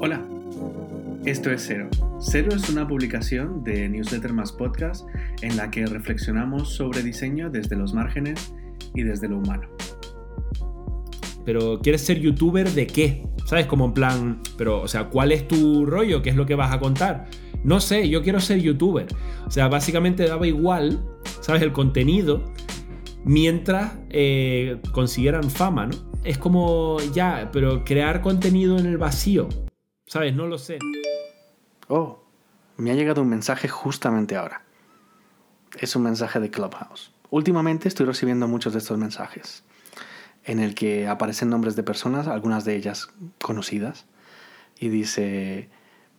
Hola, esto es Cero. Cero es una publicación de Newsletter más Podcast en la que reflexionamos sobre diseño desde los márgenes y desde lo humano. Pero ¿quieres ser youtuber de qué? ¿Sabes? Como en plan, pero, o sea, ¿cuál es tu rollo? ¿Qué es lo que vas a contar? No sé, yo quiero ser youtuber. O sea, básicamente daba igual, ¿sabes? El contenido mientras eh, consiguieran fama, ¿no? Es como, ya, pero crear contenido en el vacío, ¿sabes? No lo sé. Oh, me ha llegado un mensaje justamente ahora. Es un mensaje de Clubhouse. Últimamente estoy recibiendo muchos de estos mensajes, en el que aparecen nombres de personas, algunas de ellas conocidas, y dice,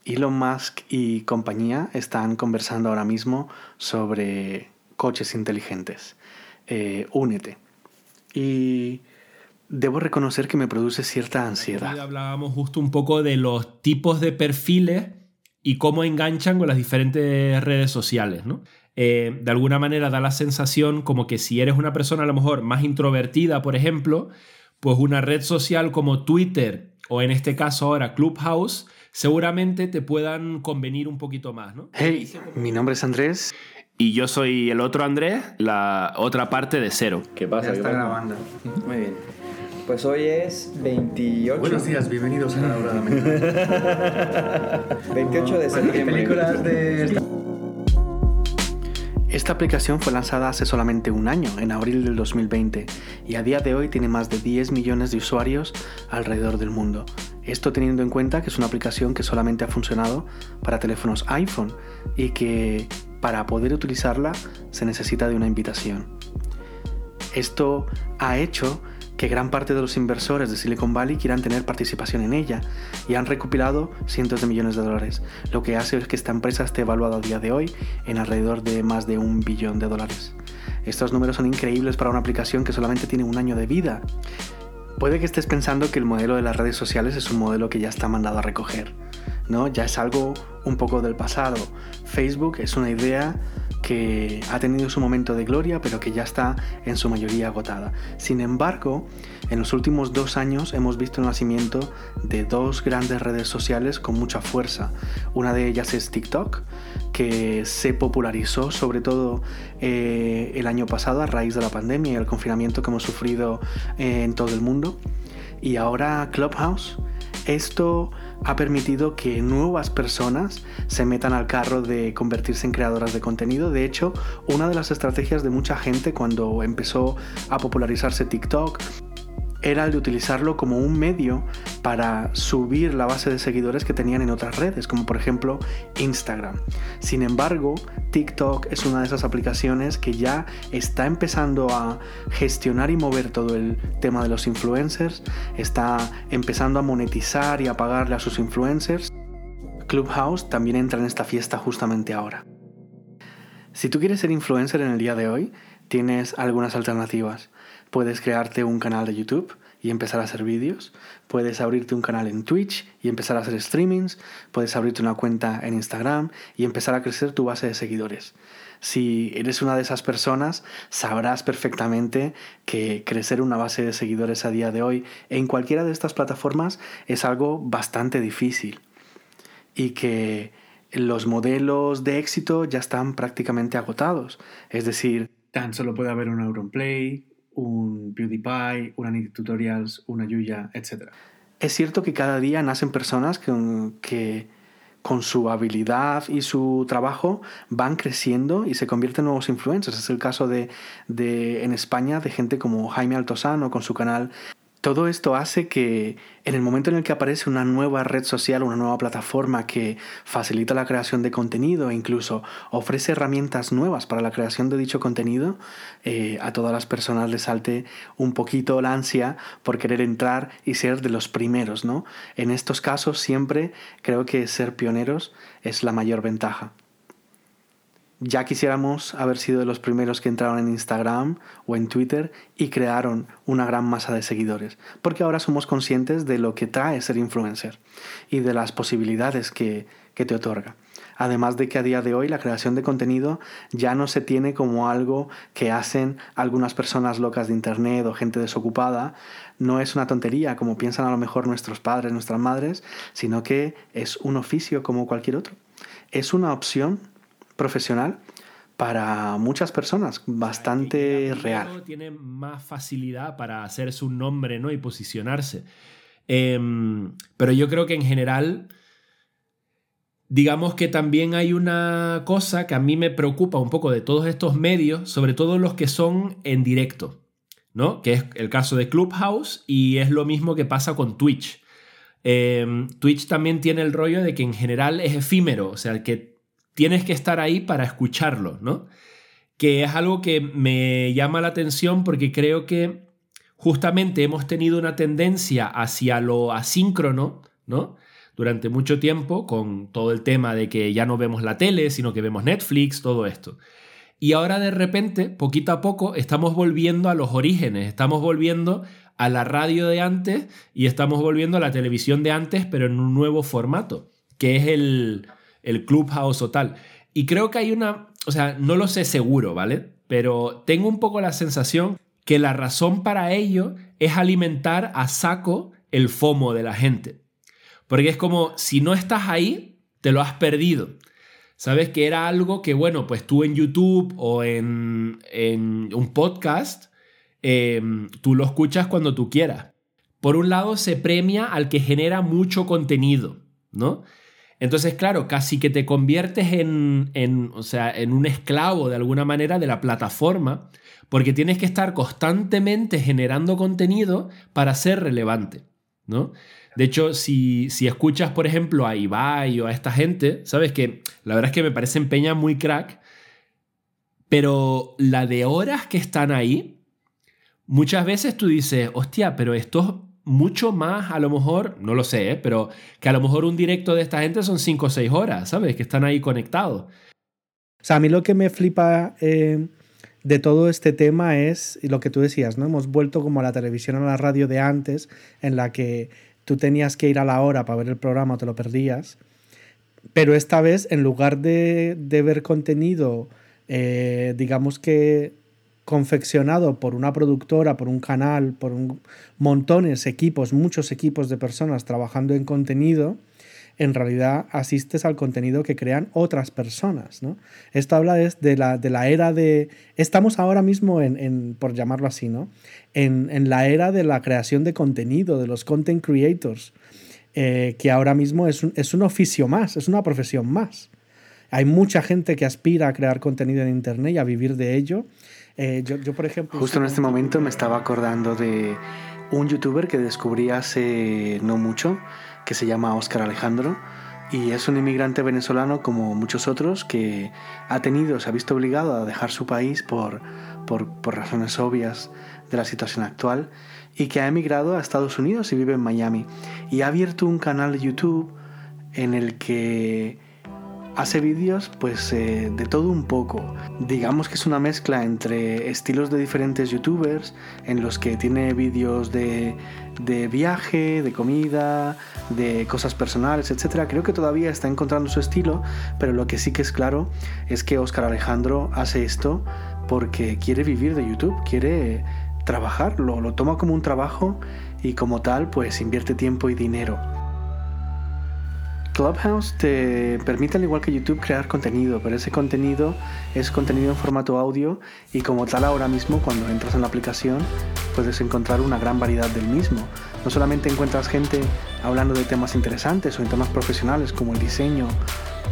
Elon Musk y compañía están conversando ahora mismo sobre coches inteligentes. Eh, únete. Y debo reconocer que me produce cierta ansiedad. Hablábamos justo un poco de los tipos de perfiles y cómo enganchan con las diferentes redes sociales, ¿no? Eh, de alguna manera da la sensación como que si eres una persona a lo mejor más introvertida, por ejemplo, pues una red social como Twitter o en este caso ahora Clubhouse, seguramente te puedan convenir un poquito más, ¿no? Hey, mi nombre es Andrés. Y yo soy el otro Andrés, la otra parte de cero. ¿Qué pasa? Ya está grabando. Muy bien. Pues hoy es 28. Buenos días, bienvenidos a la hora de la mañana. 28 de septiembre. películas de... Esta aplicación fue lanzada hace solamente un año, en abril del 2020, y a día de hoy tiene más de 10 millones de usuarios alrededor del mundo. Esto teniendo en cuenta que es una aplicación que solamente ha funcionado para teléfonos iPhone y que para poder utilizarla se necesita de una invitación. Esto ha hecho que gran parte de los inversores de Silicon Valley quieran tener participación en ella y han recopilado cientos de millones de dólares, lo que hace que esta empresa esté evaluada a día de hoy en alrededor de más de un billón de dólares. Estos números son increíbles para una aplicación que solamente tiene un año de vida. Puede que estés pensando que el modelo de las redes sociales es un modelo que ya está mandado a recoger, ¿no? Ya es algo un poco del pasado. Facebook es una idea que ha tenido su momento de gloria, pero que ya está en su mayoría agotada. Sin embargo, en los últimos dos años hemos visto el nacimiento de dos grandes redes sociales con mucha fuerza. Una de ellas es TikTok, que se popularizó sobre todo eh, el año pasado a raíz de la pandemia y el confinamiento que hemos sufrido eh, en todo el mundo. Y ahora Clubhouse. Esto ha permitido que nuevas personas se metan al carro de convertirse en creadoras de contenido. De hecho, una de las estrategias de mucha gente cuando empezó a popularizarse TikTok era el de utilizarlo como un medio para subir la base de seguidores que tenían en otras redes, como por ejemplo Instagram. Sin embargo, TikTok es una de esas aplicaciones que ya está empezando a gestionar y mover todo el tema de los influencers, está empezando a monetizar y a pagarle a sus influencers. Clubhouse también entra en esta fiesta justamente ahora. Si tú quieres ser influencer en el día de hoy, tienes algunas alternativas. Puedes crearte un canal de YouTube y empezar a hacer vídeos. Puedes abrirte un canal en Twitch y empezar a hacer streamings. Puedes abrirte una cuenta en Instagram y empezar a crecer tu base de seguidores. Si eres una de esas personas, sabrás perfectamente que crecer una base de seguidores a día de hoy en cualquiera de estas plataformas es algo bastante difícil y que los modelos de éxito ya están prácticamente agotados. Es decir, tan solo puede haber un Auronplay, un PewDiePie, una Nitty Tutorials, una Yuya, etc. Es cierto que cada día nacen personas que, con su habilidad y su trabajo van creciendo y se convierten en nuevos influencers. Es el caso de, de en España de gente como Jaime Altosano con su canal todo esto hace que en el momento en el que aparece una nueva red social, una nueva plataforma que facilita la creación de contenido e incluso ofrece herramientas nuevas para la creación de dicho contenido, eh, a todas las personas les salte un poquito la ansia por querer entrar y ser de los primeros, ¿no? En estos casos siempre creo que ser pioneros es la mayor ventaja. Ya quisiéramos haber sido de los primeros que entraron en Instagram o en Twitter y crearon una gran masa de seguidores, porque ahora somos conscientes de lo que trae ser influencer y de las posibilidades que, te otorga. Además de que a día de hoy la creación de contenido ya no se tiene como algo que hacen algunas personas locas de Internet o gente desocupada. No es una tontería como piensan a lo mejor nuestros padres, nuestras madres, sino que es un oficio como cualquier otro. Es una opción profesional para muchas personas bastante real. Tiene más facilidad para hacerse un nombre ¿no? y posicionarse. Em, pero yo creo que en general digamos que también hay una cosa que a mí me preocupa un poco de todos estos medios, sobre todo los que son en directo, ¿no? Que es el caso de Clubhouse y es lo mismo que pasa con Twitch. Em, Twitch también tiene el rollo de que en general es efímero, o sea, que tienes que estar ahí para escucharlo, ¿no? Que es algo que me llama la atención porque creo que justamente hemos tenido una tendencia hacia lo asíncrono, ¿no? durante mucho tiempo con todo el tema de que ya no vemos la tele, sino que vemos Netflix, todo esto. Y ahora de repente, poquito a poco, estamos volviendo a los orígenes, estamos volviendo a la radio de antes y estamos volviendo a la televisión de antes, pero en un nuevo formato, que es el, el Clubhouse o tal. Y creo que hay una, o sea, no lo sé seguro, ¿vale? Pero tengo un poco la sensación que la razón para ello es alimentar a saco el FOMO de la gente. Porque es como, si no estás ahí, te lo has perdido. Sabes que era algo que, bueno, pues tú en YouTube o en, un podcast, em, tú lo escuchas cuando tú quieras. Por un lado, se premia al que genera mucho contenido, ¿no? Entonces, claro, casi que te conviertes en, o sea, en un esclavo de alguna manera de la plataforma, porque tienes que estar constantemente generando contenido para ser relevante, ¿no? De hecho, si, escuchas, por ejemplo, a Ibai o a esta gente, sabes que la verdad es que me parecen peña muy crack, pero la de horas que están ahí, muchas veces tú dices, hostia, pero esto es mucho más, a lo mejor, no lo sé, ¿eh? pero que a lo mejor un directo de esta gente son 5 o 6 horas, ¿sabes? Que están ahí conectados. O sea, a mí lo que me flipa eh, de todo este tema es lo que tú decías, ¿no? Hemos vuelto como a la televisión, a la radio de antes, en la que tú tenías que ir a la hora para ver el programa o te lo perdías. Pero esta vez, en lugar de, ver contenido, eh, digamos que confeccionado por una productora, por un canal, por un, montones, equipos, muchos equipos de personas trabajando en contenido, en realidad asistes al contenido que crean otras personas. ¿no? Esto habla de, la, de la era de... Estamos ahora mismo en, por llamarlo así, ¿no? En, la era de la creación de contenido, de los content creators, eh, que ahora mismo es un, es un oficio más, es una profesión más. Hay mucha gente que aspira a crear contenido en Internet y a vivir de ello. Eh, yo, yo, por ejemplo... Justo en este momento me estaba acordando de un youtuber que descubrí hace no mucho, que se llama Oscar Alejandro y es un inmigrante venezolano como muchos otros que ha tenido, se ha visto obligado a dejar su país por, por, por razones obvias de la situación actual y que ha emigrado a Estados Unidos y vive en Miami. Y ha abierto un canal de YouTube en el que hace vídeos pues eh, de todo un poco. Digamos que es una mezcla entre estilos de diferentes youtubers en los que tiene vídeos de, de viaje, de comida, de cosas personales, etc. Creo que todavía está encontrando su estilo, pero lo que sí que es claro es que Oscar Alejandro hace esto porque quiere vivir de YouTube, quiere trabajar, lo, lo toma como un trabajo y como tal pues invierte tiempo y dinero. Clubhouse te permite, al igual que YouTube, crear contenido, pero ese contenido es contenido en formato audio y como tal ahora mismo cuando entras en la aplicación puedes encontrar una gran variedad del mismo. No solamente encuentras gente hablando de temas interesantes o en temas profesionales como el diseño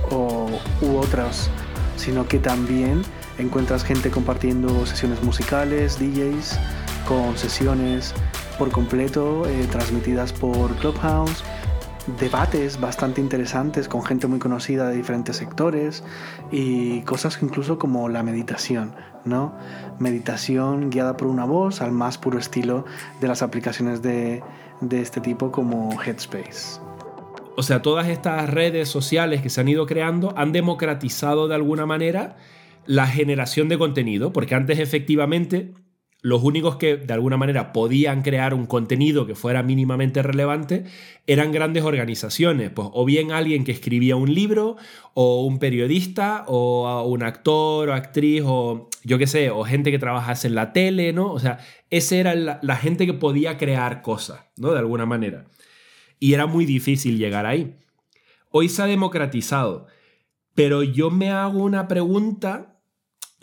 o, u otros, sino que también encuentras gente compartiendo sesiones musicales, DJs, con sesiones por completo eh, transmitidas por Clubhouse debates bastante interesantes con gente muy conocida de diferentes sectores y cosas incluso como la meditación, ¿no? Meditación guiada por una voz al más puro estilo de las aplicaciones de, de este tipo como Headspace. O sea, todas estas redes sociales que se han ido creando han democratizado de alguna manera la generación de contenido, porque antes efectivamente los únicos que de alguna manera podían crear un contenido que fuera mínimamente relevante eran grandes organizaciones, pues o bien alguien que escribía un libro, o un periodista, o un actor o actriz, o yo qué sé, o gente que trabajase en la tele, ¿no? O sea, esa era la, la gente que podía crear cosas, ¿no? De alguna manera. Y era muy difícil llegar ahí. Hoy se ha democratizado, pero yo me hago una pregunta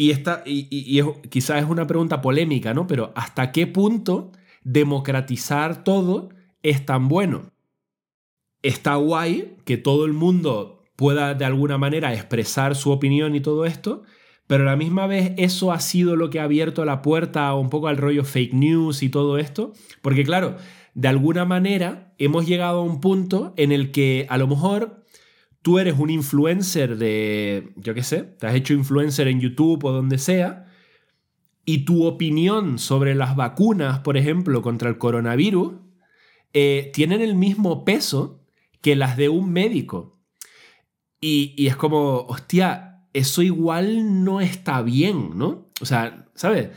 y, esta, y, quizás es una pregunta polémica, ¿no? Pero ¿hasta qué punto democratizar todo es tan bueno? Está guay que todo el mundo pueda de alguna manera expresar su opinión y todo esto, pero a la misma vez eso ha sido lo que ha abierto la puerta un poco al rollo fake news y todo esto, porque claro, de alguna manera hemos llegado a un punto en el que a lo mejor tú eres un influencer de, yo qué sé, te has hecho influencer en YouTube o donde sea, y tu opinión sobre las vacunas, por ejemplo, contra el coronavirus, eh, tienen el mismo peso que las de un médico. Y, y, es como, hostia, eso igual no está bien, ¿no? O sea, ¿sabes?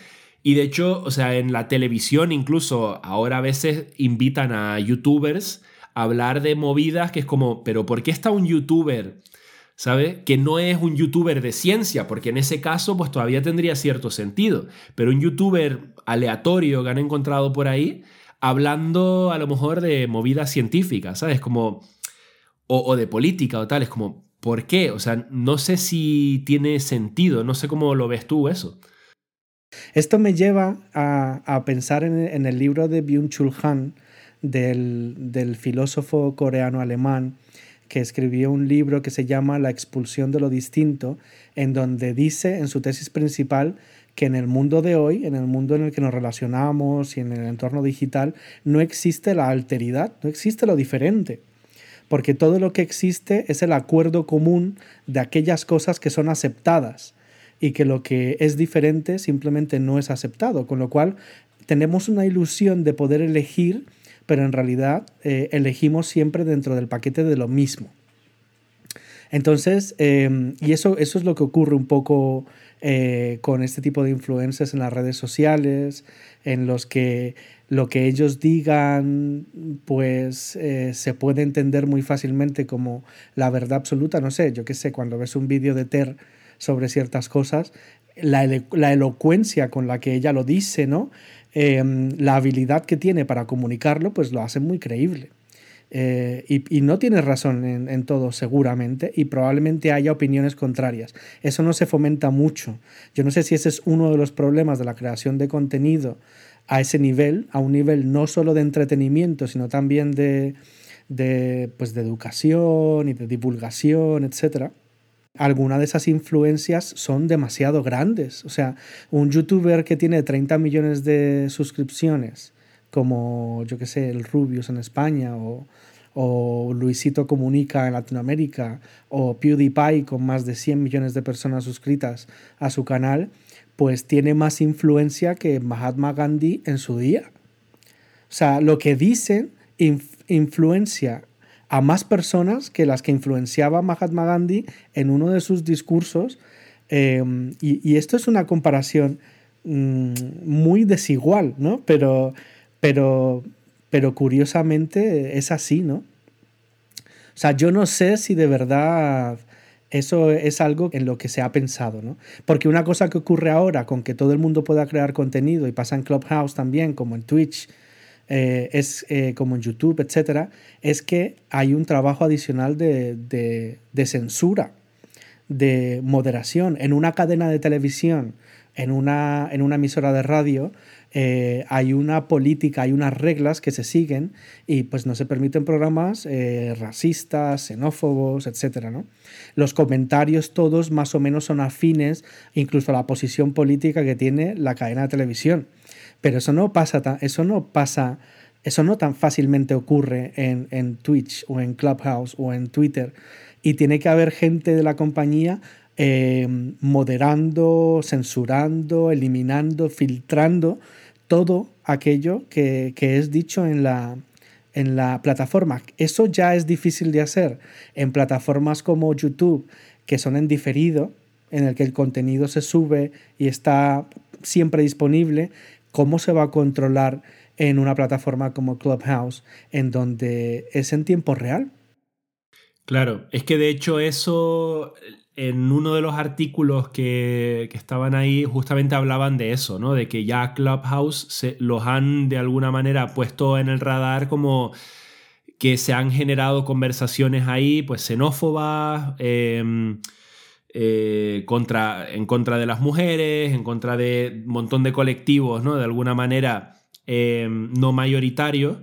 Y de hecho, o sea, en la televisión incluso ahora a veces invitan a youtubers hablar de movidas que es como, pero ¿por qué está un youtuber? ¿Sabe? Que no es un youtuber de ciencia, porque en ese caso pues todavía tendría cierto sentido, pero un youtuber aleatorio que han encontrado por ahí, hablando a lo mejor de movidas científicas, ¿sabes? Como, o, de política o tal, es como, ¿por qué? O sea, no sé si tiene sentido, no sé cómo lo ves tú eso. Esto me lleva a, pensar en, en, el libro de Byung-Chul Han, del, filósofo coreano-alemán que escribió un libro que se llama La expulsión de lo distinto, en donde dice en su tesis principal que en el mundo de hoy, en el mundo en el que nos relacionamos y en el entorno digital, no existe la alteridad, no existe lo diferente, porque todo lo que existe es el acuerdo común de aquellas cosas que son aceptadas y que lo que es diferente simplemente no es aceptado, con lo cual tenemos una ilusión de poder elegir pero en realidad eh, elegimos siempre dentro del paquete de lo mismo. Entonces, em, y eso, eso es lo que ocurre un poco eh, con este tipo de influencers en las redes sociales, en los que lo que ellos digan, pues eh, se puede entender muy fácilmente como la verdad absoluta. No sé, yo qué sé, cuando ves un vídeo de Ter sobre ciertas cosas, la, la, elocuencia con la que ella lo dice, ¿no? Em, la habilidad que tiene para comunicarlo, pues lo hace muy creíble. Eh, y, no tiene razón en, todo, seguramente, y probablemente haya opiniones contrarias. Eso no se fomenta mucho. Yo no sé si ese es uno de los problemas de la creación de contenido a ese nivel, a un nivel no solo de entretenimiento, sino también de, pues de educación y de divulgación, etcétera algunas de esas influencias son demasiado grandes. O sea, un youtuber que tiene 30 millones de suscripciones, como yo que sé, el Rubius en España o, o Luisito Comunica en Latinoamérica o PewDiePie con más de 100 millones de personas suscritas a su canal, pues tiene más influencia que Mahatma Gandhi en su día. O sea, lo que dicen influencia a más personas que las que influenciaba Mahatma Gandhi en uno de sus discursos. Em, y, esto es una comparación mm, muy desigual, ¿no? Pero, pero, pero curiosamente es así, ¿no? O sea, yo no sé si de verdad eso es algo en lo que se ha pensado, ¿no? Porque una cosa que ocurre ahora con que todo el mundo pueda crear contenido y pasa en Clubhouse también, como en Twitch, eh, es eh, como en YouTube, etcétera, es que hay un trabajo adicional de, de, censura, de moderación. En una cadena de televisión, en una, en una emisora de radio, eh, hay una política, hay unas reglas que se siguen y pues no se permiten programas racistas, xenófobos, etcétera, ¿no? Los comentarios todos más o menos son afines incluso a la posición política que tiene la cadena de televisión. Pero eso no pasa, eso no pasa, eso no tan fácilmente ocurre en, en Twitch o en Clubhouse o en Twitter. Y tiene que haber gente de la compañía eh, moderando, censurando, eliminando, filtrando todo aquello que, que es dicho en la, en la plataforma. Eso ya es difícil de hacer en plataformas como YouTube, que son en diferido, en el que el contenido se sube y está siempre disponible ¿cómo se va a controlar en una plataforma como Clubhouse, en donde es en tiempo real? Claro, es que de hecho eso, en uno de los artículos que, estaban ahí, justamente hablaban de eso, ¿no? De que ya Clubhouse se, los han de alguna manera puesto en el radar como que se han generado conversaciones ahí, pues xenófobas, em, eh, contra, en contra de las mujeres, en contra de un montón de colectivos, ¿no? De alguna manera em, no mayoritarios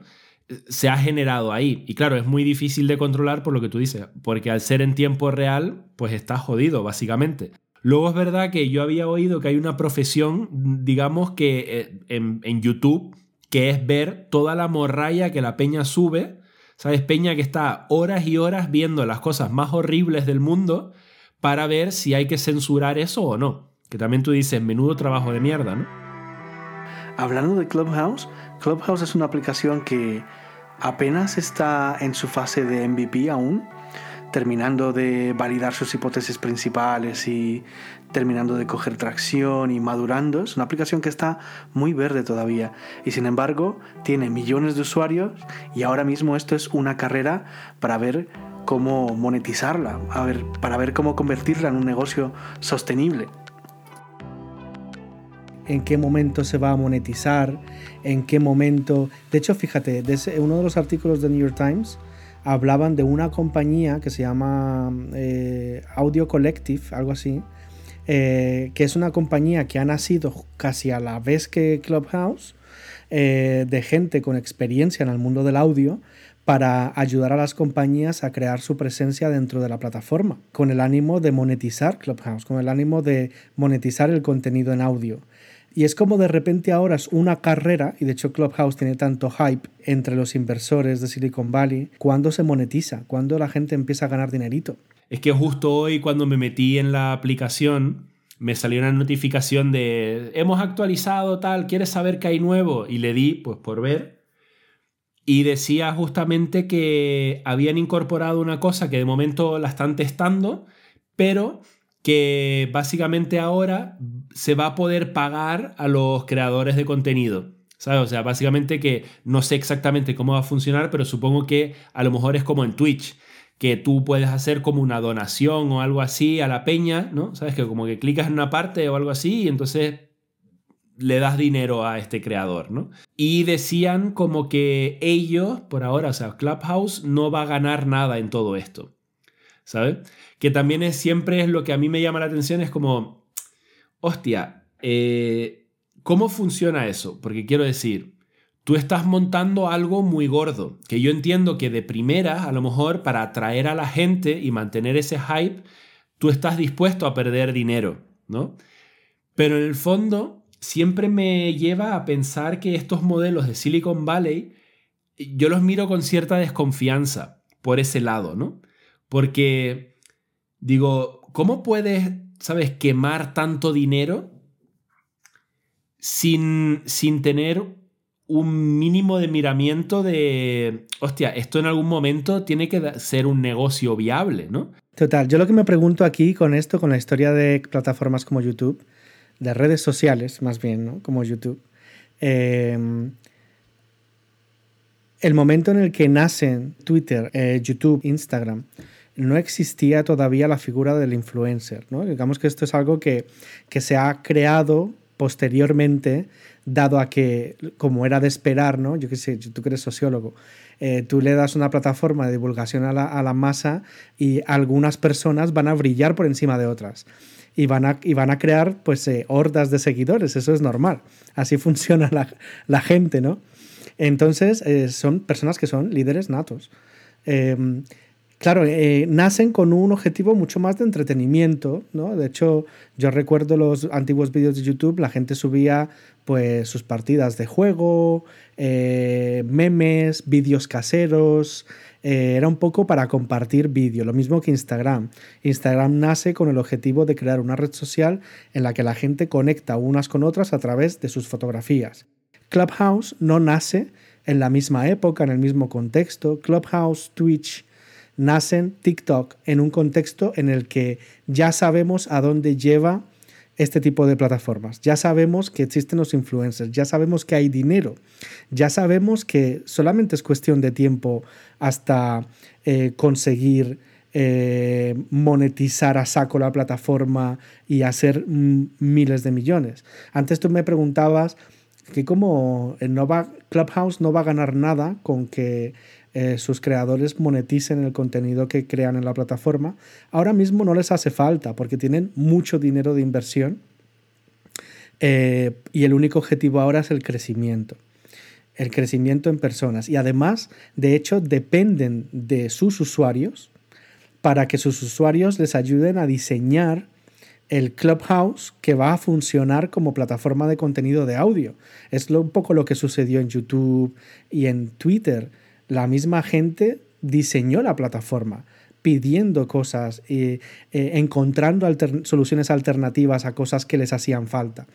se ha generado ahí. Y claro, es muy difícil de controlar por lo que tú dices, porque al ser en tiempo real, pues está jodido, básicamente. Luego es verdad que yo había oído que hay una profesión, digamos que eh, en, en YouTube, que es ver toda la morralla que la peña sube, ¿sabes? Peña que está horas y horas viendo las cosas más horribles del mundo para ver si hay que censurar eso o no. Que también tú dices, menudo trabajo de mierda, ¿no? Hablando de Clubhouse, Clubhouse es una aplicación que apenas está en su fase de MVP aún, terminando de validar sus hipótesis principales y terminando de coger tracción y madurando. Es una aplicación que está muy verde todavía y sin embargo tiene millones de usuarios y ahora mismo esto es una carrera para ver cómo monetizarla, a ver, para ver cómo convertirla en un negocio sostenible. En qué momento se va a monetizar, en qué momento... De hecho, fíjate, de uno de los artículos de New York Times hablaban de una compañía que se llama eh, Audio Collective, algo así, eh, que es una compañía que ha nacido casi a la vez que Clubhouse, eh, de gente con experiencia en el mundo del audio, para ayudar a las compañías a crear su presencia dentro de la plataforma, con el ánimo de monetizar Clubhouse, con el ánimo de monetizar el contenido en audio. Y es como de repente ahora es una carrera, y de hecho Clubhouse tiene tanto hype entre los inversores de Silicon Valley, cuando se monetiza, cuando la gente empieza a ganar dinerito. Es que justo hoy cuando me metí en la aplicación, me salió una notificación de hemos actualizado tal, ¿quieres saber qué hay nuevo? Y le di, pues por ver. Y decía justamente que habían incorporado una cosa que de momento la están testando, pero que básicamente ahora se va a poder pagar a los creadores de contenido. ¿Sabes? O sea, básicamente que no sé exactamente cómo va a funcionar, pero supongo que a lo mejor es como en Twitch, que tú puedes hacer como una donación o algo así a la peña, ¿no? ¿Sabes? Que como que clicas en una parte o algo así y entonces le das dinero a este creador, ¿no? Y decían como que ellos, por ahora, o sea, Clubhouse no va a ganar nada en todo esto, ¿sabes? Que también es siempre es lo que a mí me llama la atención, es como, hostia, eh, ¿cómo funciona eso? Porque quiero decir, tú estás montando algo muy gordo, que yo entiendo que de primera, a lo mejor para atraer a la gente y mantener ese hype, tú estás dispuesto a perder dinero, ¿no? Pero en el fondo, siempre me lleva a pensar que estos modelos de Silicon Valley, yo los miro con cierta desconfianza por ese lado, ¿no? Porque digo, ¿cómo puedes ¿sabes? Quemar tanto dinero sin, sin tener un mínimo de miramiento de, hostia, esto en algún momento tiene que ser un negocio viable, ¿no? Total, yo lo que me pregunto aquí con esto, con la historia de plataformas como YouTube, de redes sociales más bien, ¿no? Como YouTube, em, el momento en el que nacen Twitter, eh, YouTube, Instagram, no existía todavía la figura del influencer. ¿no? Digamos que esto es algo que, se ha creado posteriormente, dado a que, como era de esperar, ¿no? yo qué sé, tú que eres sociólogo, eh, tú le das una plataforma de divulgación a la, masa y algunas personas van a brillar por encima de otras. Y van a, y van a crear pues eh, hordas de seguidores, eso es normal. Así funciona la, gente, ¿no? Entonces, eh, son personas que son líderes natos. Em, Claro, eh, nacen con un objetivo mucho más de entretenimiento, ¿no? De hecho, yo recuerdo los antiguos vídeos de YouTube, la gente subía pues sus partidas de juego, eh, memes, vídeos caseros, eh, era un poco para compartir vídeo, lo mismo que Instagram. Instagram nace con el objetivo de crear una red social en la que la gente conecta unas con otras a través de sus fotografías. Clubhouse no nace en la misma época, en el mismo contexto. Clubhouse, Twitch, nacen TikTok en un contexto en el que ya sabemos a dónde lleva este tipo de plataformas. Ya sabemos que existen los influencers, ya sabemos que hay dinero, ya sabemos que solamente es cuestión de tiempo hasta eh, conseguir eh, monetizar a saco la plataforma y hacer miles de millones. Antes tú me preguntabas que como no Clubhouse no va a ganar nada con que eh, sus creadores moneticen el contenido que crean en la plataforma. Ahora mismo no les hace falta porque tienen mucho dinero de inversión eh, y el único objetivo ahora es el crecimiento. El crecimiento en personas. Y además, de hecho, dependen de sus usuarios para que sus usuarios les ayuden a diseñar el Clubhouse que va a funcionar como plataforma de contenido de audio. Es un poco lo que sucedió en YouTube y en Twitter la misma gente diseñó la plataforma pidiendo cosas, y eh, encontrando soluciones alternativas a cosas que les hacían falta.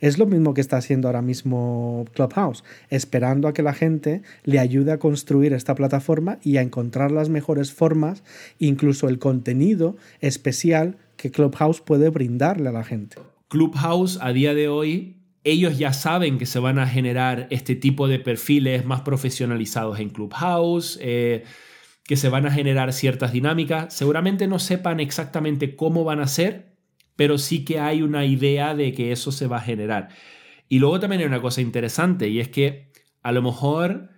Es lo mismo que está haciendo ahora mismo Clubhouse, esperando a que la gente le ayude a construir esta plataforma y a encontrar las mejores formas, incluso el contenido especial que Clubhouse puede brindarle a la gente. Clubhouse a día de hoy ellos ya saben que se van a generar este tipo de perfiles más profesionalizados en Clubhouse, eh, que se van a generar ciertas dinámicas. Seguramente no sepan exactamente cómo van a ser, pero sí que hay una idea de que eso se va a generar. Y luego también hay una cosa interesante y es que a lo mejor,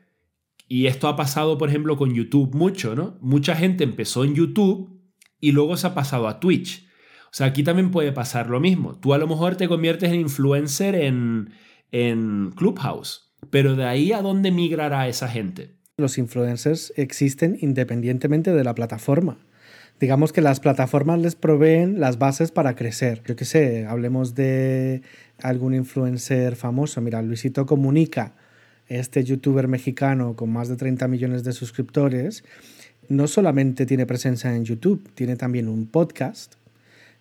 y esto ha pasado por ejemplo con YouTube mucho, ¿no? Mucha gente empezó en YouTube y luego se ha pasado a Twitch. O sea, aquí también puede pasar lo mismo. Tú a lo mejor te conviertes en influencer en, en Clubhouse, pero de ahí a dónde migrará esa gente. Los influencers existen independientemente de la plataforma. Digamos que las plataformas les proveen las bases para crecer. Yo qué sé, hablemos de algún influencer famoso. Mira, Luisito Comunica, este youtuber mexicano con más de 30 millones de suscriptores, no solamente tiene presencia en YouTube, tiene también un podcast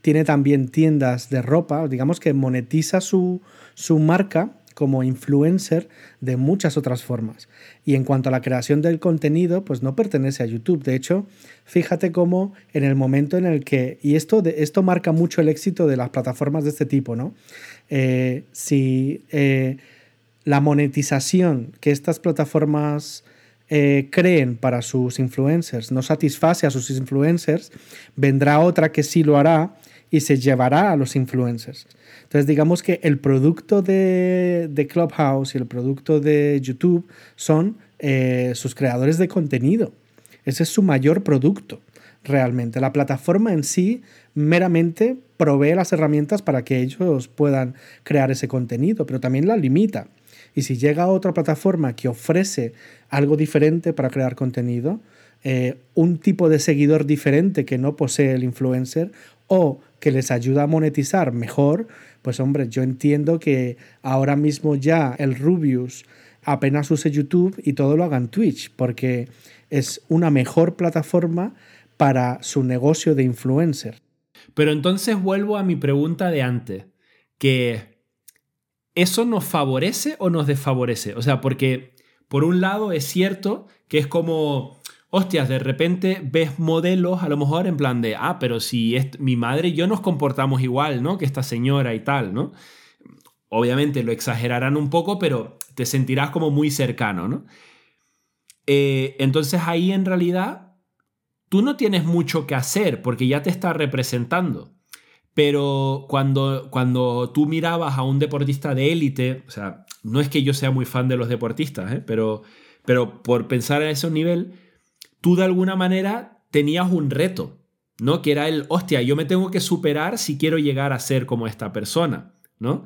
tiene también tiendas de ropa, digamos que monetiza su, su marca como influencer de muchas otras formas. Y en cuanto a la creación del contenido, pues no pertenece a YouTube. De hecho, fíjate cómo en el momento en el que, y esto, esto marca mucho el éxito de las plataformas de este tipo, ¿no? Eh, si eh, la monetización que estas plataformas eh, creen para sus influencers no satisface a sus influencers, vendrá otra que sí lo hará y se llevará a los influencers. Entonces digamos que el producto de, Clubhouse y el producto de YouTube son eh, sus creadores de contenido. Ese es su mayor producto realmente. La plataforma en sí meramente provee las herramientas para que ellos puedan crear ese contenido, pero también la limita. Y si llega a otra plataforma que ofrece algo diferente para crear contenido, eh, un tipo de seguidor diferente que no posee el influencer o que les ayuda a monetizar mejor, pues hombre, yo entiendo que ahora mismo ya el Rubius apenas use YouTube y todo lo haga en Twitch, porque es una mejor plataforma para su negocio de influencer. Pero entonces vuelvo a mi pregunta de antes, que ¿eso nos favorece o nos desfavorece? O sea, porque por un lado es cierto que es como hostias, de repente ves modelos a lo mejor en plan de, ah, pero si es, mi madre y yo nos comportamos igual, ¿no? Que esta señora y tal, ¿no? Obviamente lo exagerarán un poco, pero te sentirás como muy cercano, ¿no? Eh, entonces ahí en realidad tú no tienes mucho que hacer porque ya te está representando. Pero cuando, cuando tú mirabas a un deportista de élite, o sea, no es que yo sea muy fan de los deportistas, ¿eh? pero, pero por pensar a ese nivel, tú de alguna manera tenías un reto, ¿no? Que era el, hostia, yo me tengo que superar si quiero llegar a ser como esta persona, ¿no?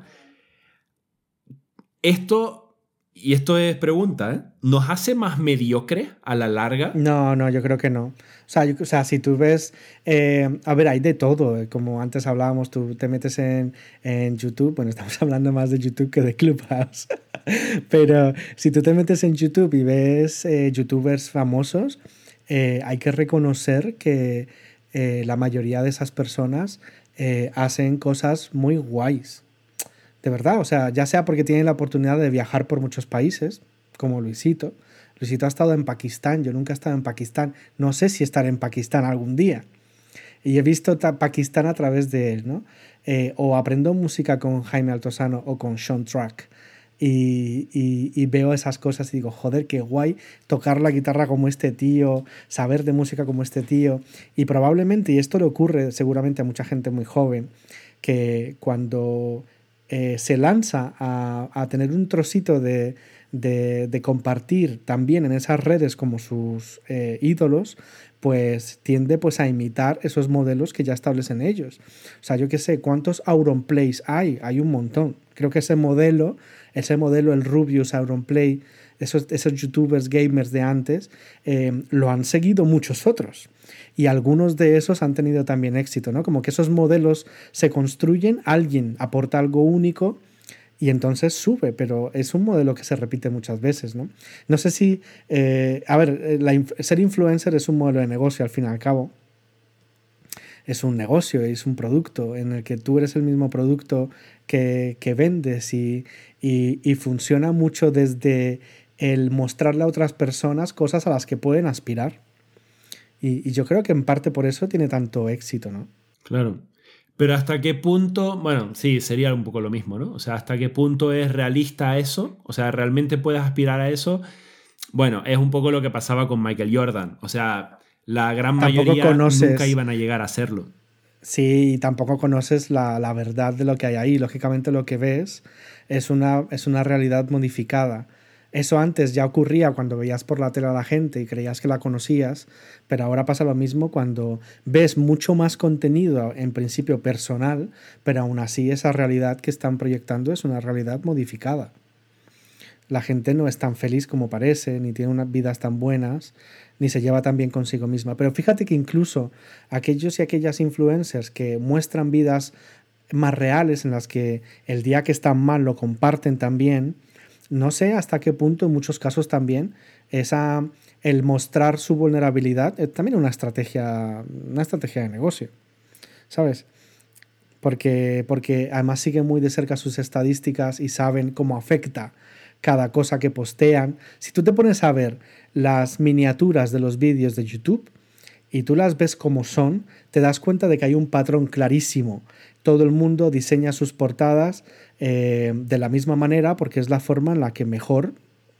Esto, y esto es pregunta, ¿eh? ¿nos hace más mediocre a la larga? No, no, yo creo que no. O sea, o sea si tú ves, eh, a ver, hay de todo, eh, como antes hablábamos, tú te metes en, en YouTube, bueno, estamos hablando más de YouTube que de Clubhouse, pero si tú te metes en YouTube y ves eh, youtubers famosos, eh, hay que reconocer que eh, la mayoría de esas personas eh, hacen cosas muy guays. De verdad, o sea, ya sea porque tienen la oportunidad de viajar por muchos países, como Luisito. Luisito ha estado en Pakistán, yo nunca he estado en Pakistán. No sé si estaré en Pakistán algún día. y he visto Pakistán a través de él, ¿no? O aprendo música con Jaime Altosano o con Sean Track. Y, y, veo esas cosas y digo, joder, qué guay tocar la guitarra como este tío, saber de música como este tío. Y probablemente, y esto le ocurre seguramente a mucha gente muy joven, que cuando eh, se lanza a, a, tener un trocito de, de, de, compartir también en esas redes como sus eh, ídolos, pues tiende pues a imitar esos modelos que ya establecen ellos. O sea, yo qué sé, ¿cuántos Auronplays hay? Hay un montón. Creo que ese modelo, ese modelo, el Rubius Auronplay, esos, esos youtubers gamers de antes, eh, lo han seguido muchos otros y algunos de esos han tenido también éxito, ¿no? Como que esos modelos se construyen, alguien aporta algo único y entonces sube, pero es un modelo que se repite muchas veces, ¿no? No sé si, eh, a ver, eh, ser influencer es un modelo de negocio al fin y al cabo. Es un negocio, es un producto en el que tú eres el mismo producto que, vendes y, y funciona mucho desde el mostrarle a otras personas cosas a las que pueden aspirar. Y, yo creo que en parte por eso tiene tanto éxito, ¿no? Claro. Pero hasta qué punto, bueno, sí, sería un poco lo mismo, ¿no? O sea, hasta qué punto es realista eso, o sea, realmente puedes aspirar a eso. Bueno, es un poco lo que pasaba con Michael Jordan, o sea, la gran mayoría nunca iban a llegar a hacerlo. Sí, y tampoco conoces la, la, verdad de lo que hay ahí. Lógicamente lo que ves es una, es una realidad modificada. Eso antes ya ocurría cuando veías por la tele a la gente y creías que la conocías, pero ahora pasa lo mismo cuando ves mucho más contenido, en principio personal, pero aún así esa realidad que están proyectando es una realidad modificada. La gente no es tan feliz como parece, ni tiene unas vidas tan buenas, ni se lleva tan bien consigo misma. Pero fíjate que incluso aquellos y aquellas influencers que muestran vidas más reales en las que el día que están mal lo comparten también, no sé hasta qué punto en muchos casos también esa, el mostrar su vulnerabilidad es también una estrategia, una estrategia de negocio, ¿sabes? Porque, porque además siguen muy de cerca sus estadísticas y saben cómo afecta cada cosa que postean. Si tú te pones a ver las miniaturas de los vídeos de YouTube y tú las ves como son, te das cuenta de que hay un patrón clarísimo. Todo el mundo diseña sus portadas eh, de la misma manera porque es la forma en la que mejor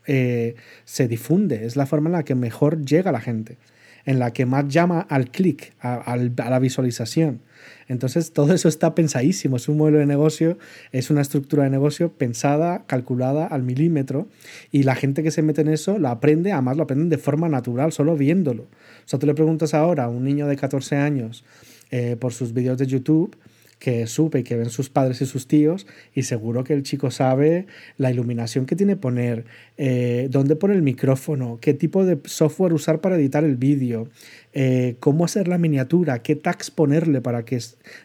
eh, se difunde, es la forma en la que mejor llega a la gente, en la que más llama al clic, a, la visualización. Entonces todo eso está pensadísimo, es un modelo de negocio, es una estructura de negocio pensada, calculada al milímetro y la gente que se mete en eso lo aprende, además lo aprenden de forma natural, solo viéndolo. O sea, tú le preguntas ahora a un niño de 14 años eh, por sus vídeos de YouTube, que supe y que ven sus padres y sus tíos y seguro que el chico sabe la iluminación que tiene poner, eh, dónde pone el micrófono, qué tipo de software usar para editar el vídeo, eh, cómo hacer la miniatura, qué tags ponerle para que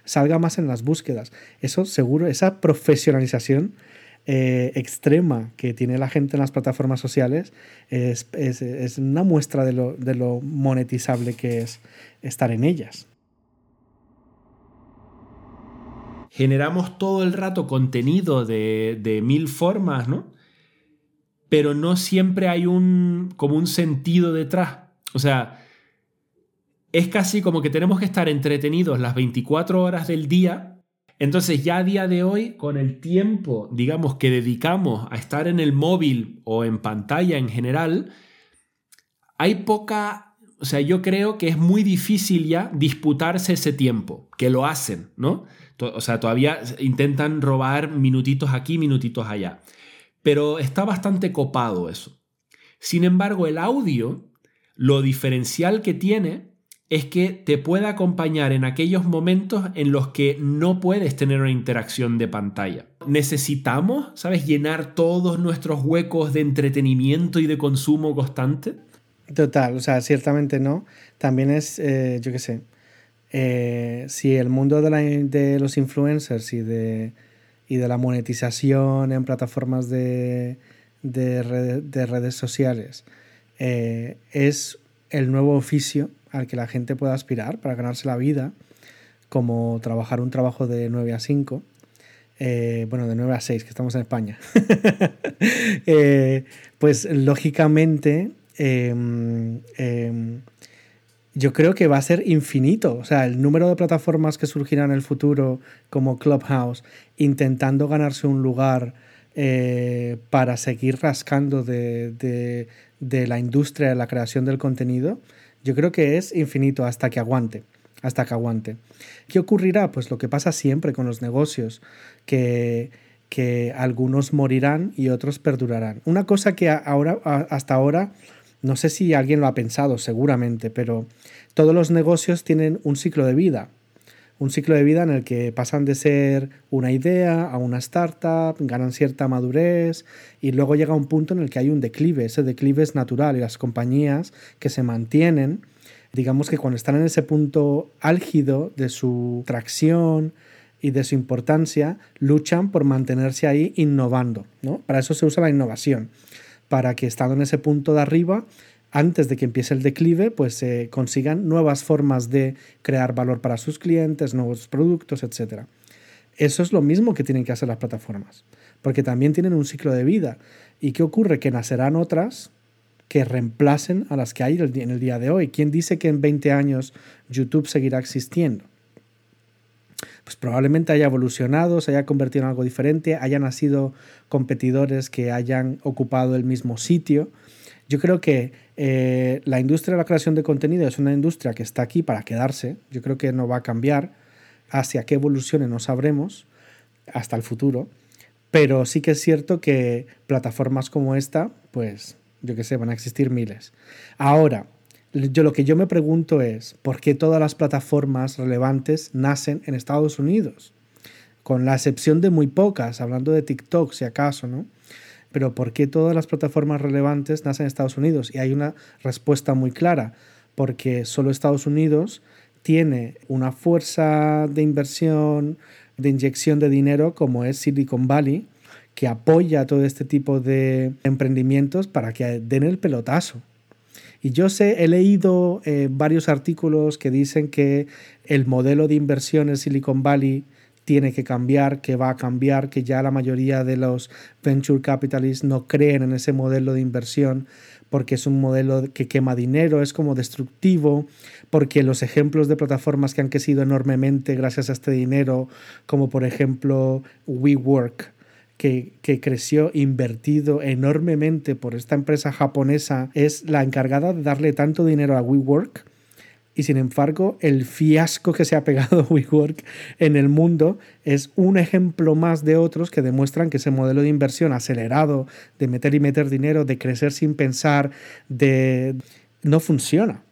salga más en las búsquedas. Eso seguro, esa profesionalización eh, extrema que tiene la gente en las plataformas sociales es, es una muestra de lo, de lo monetizable que es estar en ellas. Generamos todo el rato contenido de, mil formas, ¿no? Pero no siempre hay un, como un sentido detrás. O sea, es casi como que tenemos que estar entretenidos las 24 horas del día. Entonces ya a día de hoy, con el tiempo, digamos, que dedicamos a estar en el móvil o en pantalla en general, hay poca... O sea, yo creo que es muy difícil ya disputarse ese tiempo, que lo hacen, ¿no? O sea, todavía intentan robar minutitos aquí, minutitos allá. Pero está bastante copado eso. Sin embargo, el audio, lo diferencial que tiene es que te puede acompañar en aquellos momentos en los que no puedes tener una interacción de pantalla. Necesitamos, ¿sabes?, llenar todos nuestros huecos de entretenimiento y de consumo constante. Total, o sea, ciertamente no. También es, eh, yo qué sé, eh, si el mundo de, los influencers y de, y de la monetización en plataformas de, redes sociales eh, es el nuevo oficio al que la gente puede aspirar para ganarse la vida, como trabajar un trabajo de 9 a 5, eh, bueno, de 9 a 6, que estamos en España, pues lógicamente em, em, yo creo que va a ser infinito. O sea, el número de plataformas que surgirán en el futuro, como Clubhouse, intentando ganarse un lugar eh, para seguir rascando de, de, la industria de la creación del contenido, yo creo que es infinito hasta que aguante. Hasta que aguante. ¿Qué ocurrirá? Pues lo que pasa siempre con los negocios, que, que algunos morirán y otros perdurarán. Una cosa que ahora, hasta ahora no sé si alguien lo ha pensado, seguramente, pero todos los negocios tienen un ciclo de vida. Un ciclo de vida en el que pasan de ser una idea a una startup, ganan cierta madurez y luego llega un punto en el que hay un declive. Ese declive es natural y las compañías que se mantienen, digamos que cuando están en ese punto álgido de su tracción, y de su importancia, luchan por mantenerse ahí innovando. ¿no? Para eso se usa la innovación para que estando en ese punto de arriba, antes de que empiece el declive, pues se consigan nuevas formas de crear valor para sus clientes, nuevos productos, etc. Eso es lo mismo que tienen que hacer las plataformas, porque también tienen un ciclo de vida. ¿Y qué ocurre? Que nacerán otras que reemplacen a las que hay en el día de hoy. ¿Quién dice que en 20 años YouTube seguirá existiendo? Pues probablemente haya evolucionado, se haya convertido en algo diferente, hayan nacido competidores que hayan ocupado el mismo sitio. Yo creo que eh, la industria de la creación de contenido es una industria que está aquí para quedarse. Yo creo que no va a cambiar. Hacia qué evolucione no sabremos hasta el futuro. Pero sí que es cierto que plataformas como esta, pues yo qué sé, van a existir miles. Ahora, yo lo que yo me pregunto es, ¿por qué todas las plataformas relevantes nacen en Estados Unidos? Con la excepción de muy pocas, hablando de TikTok si acaso, ¿no? Pero ¿por qué todas las plataformas relevantes nacen en Estados Unidos? Y hay una respuesta muy clara, porque solo Estados Unidos tiene una fuerza de inversión, de inyección de dinero como es Silicon Valley, que apoya todo este tipo de emprendimientos para que den el pelotazo. Y yo sé, he leído eh, varios artículos que dicen que el modelo de inversión en Silicon Valley tiene que cambiar, que va a cambiar, que ya la mayoría de los venture capitalists no creen en ese modelo de inversión porque es un modelo que quema dinero, es como destructivo, porque los ejemplos de plataformas que han crecido enormemente gracias a este dinero, como por ejemplo WeWork, que, creció invertido enormemente por esta empresa japonesa es la encargada de darle tanto dinero a WeWork y sin embargo el fiasco que se ha pegado WeWork en el mundo es un ejemplo más de otros que demuestran que ese modelo de inversión acelerado, de meter y meter dinero, de crecer sin pensar, de no funciona.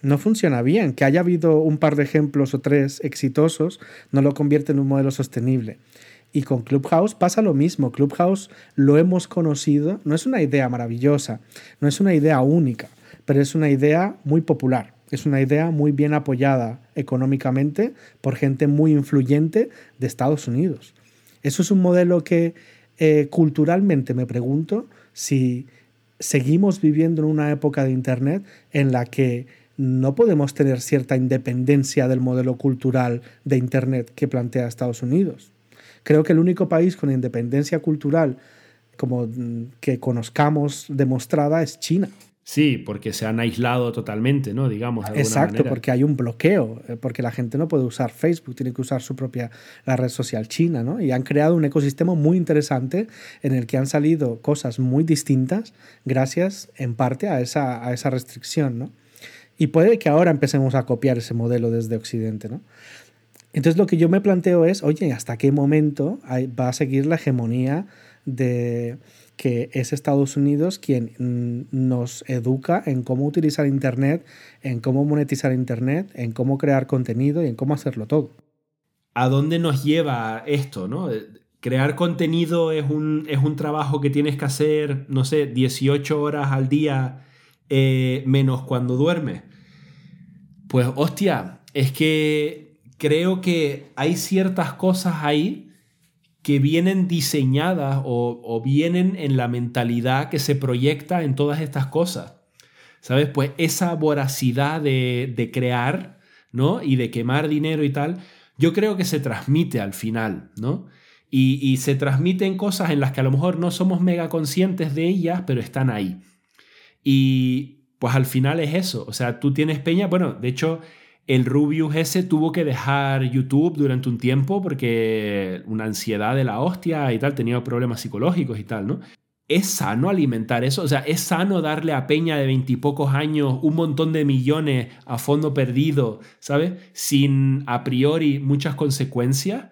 No funciona bien. Que haya habido un par de ejemplos o tres exitosos no lo convierte en un modelo sostenible. Y con Clubhouse pasa lo mismo. Clubhouse lo hemos conocido, no es una idea maravillosa, no es una idea única, pero es una idea muy popular. Es una idea muy bien apoyada económicamente por gente muy influyente de Estados Unidos. Eso es un modelo que eh, culturalmente me pregunto si seguimos viviendo en una época de Internet en la que no podemos tener cierta independencia del modelo cultural de Internet que plantea Estados Unidos. Creo que el único país con independencia cultural como mm, que conozcamos demostrada es China. Sí, porque se han aislado totalmente, ¿no? Digamos. Exacto, porque hay un bloqueo, eh, porque la gente no puede usar Facebook, tiene que usar su propia la red social china, ¿no? Y han creado un ecosistema muy interesante en el que han salido cosas muy distintas gracias en parte a esa, a esa restricción, ¿no? Y puede que ahora empecemos a copiar ese modelo desde Occidente, ¿no? Entonces lo que yo me planteo es, oye, ¿hasta qué momento va a seguir la hegemonía de que es Estados Unidos quien mm, nos educa en cómo utilizar Internet, en cómo monetizar Internet, en cómo crear contenido y en cómo hacerlo todo? ¿A dónde nos lleva esto? ¿no? Eh, crear contenido es un, es un trabajo que tienes que hacer, no sé, 18 horas al día eh, menos cuando duermes. Pues hostia, es que creo que hay ciertas cosas ahí que vienen diseñadas o, vienen en la mentalidad que se proyecta en todas estas cosas. ¿Sabes? Pues esa voracidad de, crear, ¿no? Y de quemar dinero y tal, yo creo que se transmite al final, ¿no? Y, y se transmiten cosas en las que a lo mejor no somos mega conscientes de ellas, pero están ahí. Y pues al final es eso. O sea, tú tienes peña, bueno, de hecho, el Rubius ese tuvo que dejar YouTube durante un tiempo porque una ansiedad de la hostia y tal, tenía problemas psicológicos y tal, ¿no? ¿Es sano alimentar eso? O sea, ¿es sano darle a Peña de veintipocos años un montón de millones a fondo perdido, ¿sabes? Sin a priori muchas consecuencias.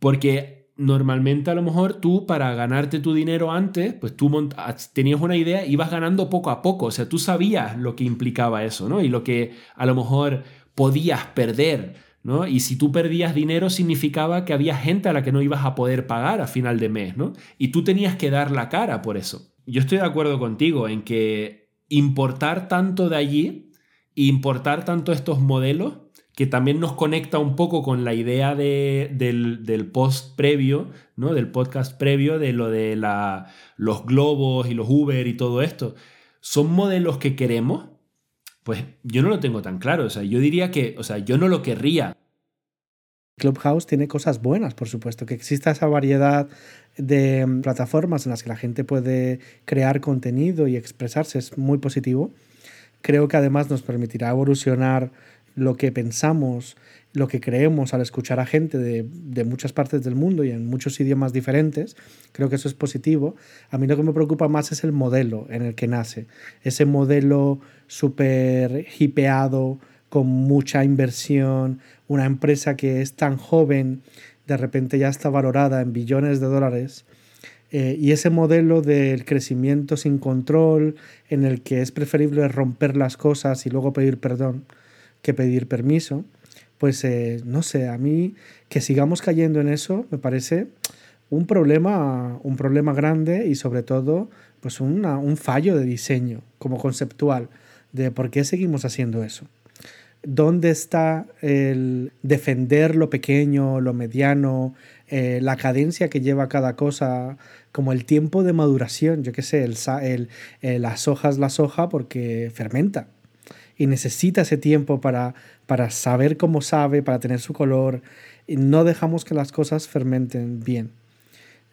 Porque normalmente a lo mejor tú para ganarte tu dinero antes, pues tú tenías una idea ibas ganando poco a poco, o sea, tú sabías lo que implicaba eso, ¿no? Y lo que a lo mejor podías perder, ¿no? Y si tú perdías dinero significaba que había gente a la que no ibas a poder pagar a final de mes, ¿no? Y tú tenías que dar la cara por eso. Yo estoy de acuerdo contigo en que importar tanto de allí, importar tanto estos modelos, que también nos conecta un poco con la idea del, post previo, ¿no? del podcast previo, de lo de la, los globos y los Uber y todo esto. ¿Son modelos que queremos? Pues yo no lo tengo tan claro. O sea, yo diría que, o sea, yo no lo querría. Clubhouse tiene cosas buenas, por supuesto. Que exista esa variedad de mm, plataformas en las que la gente puede crear contenido y expresarse es muy positivo. Creo que además nos permitirá evolucionar lo que pensamos, lo que creemos al escuchar a gente de, muchas partes del mundo y en muchos idiomas diferentes. Creo que eso es positivo. A mí lo que me preocupa más es el modelo en el que nace. Ese modelo súper hipeado, con mucha inversión, una empresa que es tan joven, de repente ya está valorada en billones de dólares. Eh, y ese modelo del crecimiento sin control, en el que es preferible romper las cosas y luego pedir perdón, que pedir permiso, pues eh, no sé, a mí que sigamos cayendo en eso me parece un problema, un problema grande y sobre todo pues un fallo de diseño como conceptual de por qué seguimos haciendo eso. ¿Dónde está el defender lo pequeño, lo mediano, eh, la cadencia que lleva cada cosa, como el tiempo de maduración? Yo qué sé, el, el, eh, las hojas, la soja porque fermenta y necesita ese tiempo para, para saber cómo sabe, para tener su color. Y no dejamos que las cosas fermenten bien.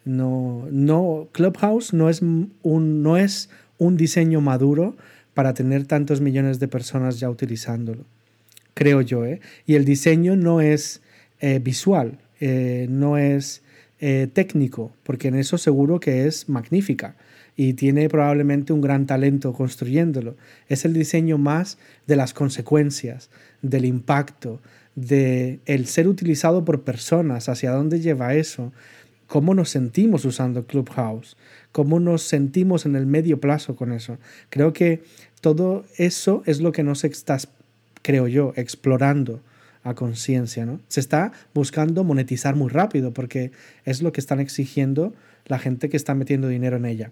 No, no, Clubhouse no es un, no es un diseño maduro para tener tantos millones de personas ya utilizándolo, creo yo. ¿eh? Y el diseño no es eh, visual, eh, no es eh, técnico, porque en eso seguro que es magnífica y tiene probablemente un gran talento construyéndolo. Es el diseño más de las consecuencias, del impacto, de el ser utilizado por personas, hacia dónde lleva eso, cómo nos sentimos usando Clubhouse, cómo nos sentimos en el medio plazo con eso. Creo que todo eso es lo que nos está, creo yo, explorando a conciencia, ¿no? Se está buscando monetizar muy rápido porque es lo que están exigiendo la gente que está metiendo dinero en ella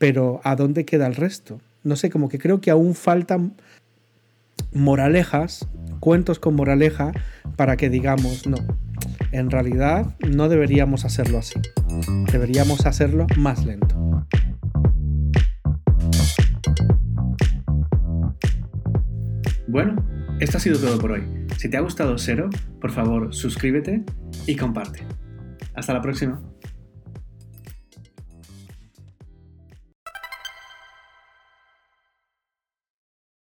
pero ¿a dónde queda el resto? No sé, como que creo que aún faltan moralejas, cuentos con moraleja, para que digamos, no, en realidad no deberíamos hacerlo así, deberíamos hacerlo más lento. Bueno, esto ha sido todo por hoy. Si te ha gustado Cero, por favor suscríbete y comparte. Hasta la próxima.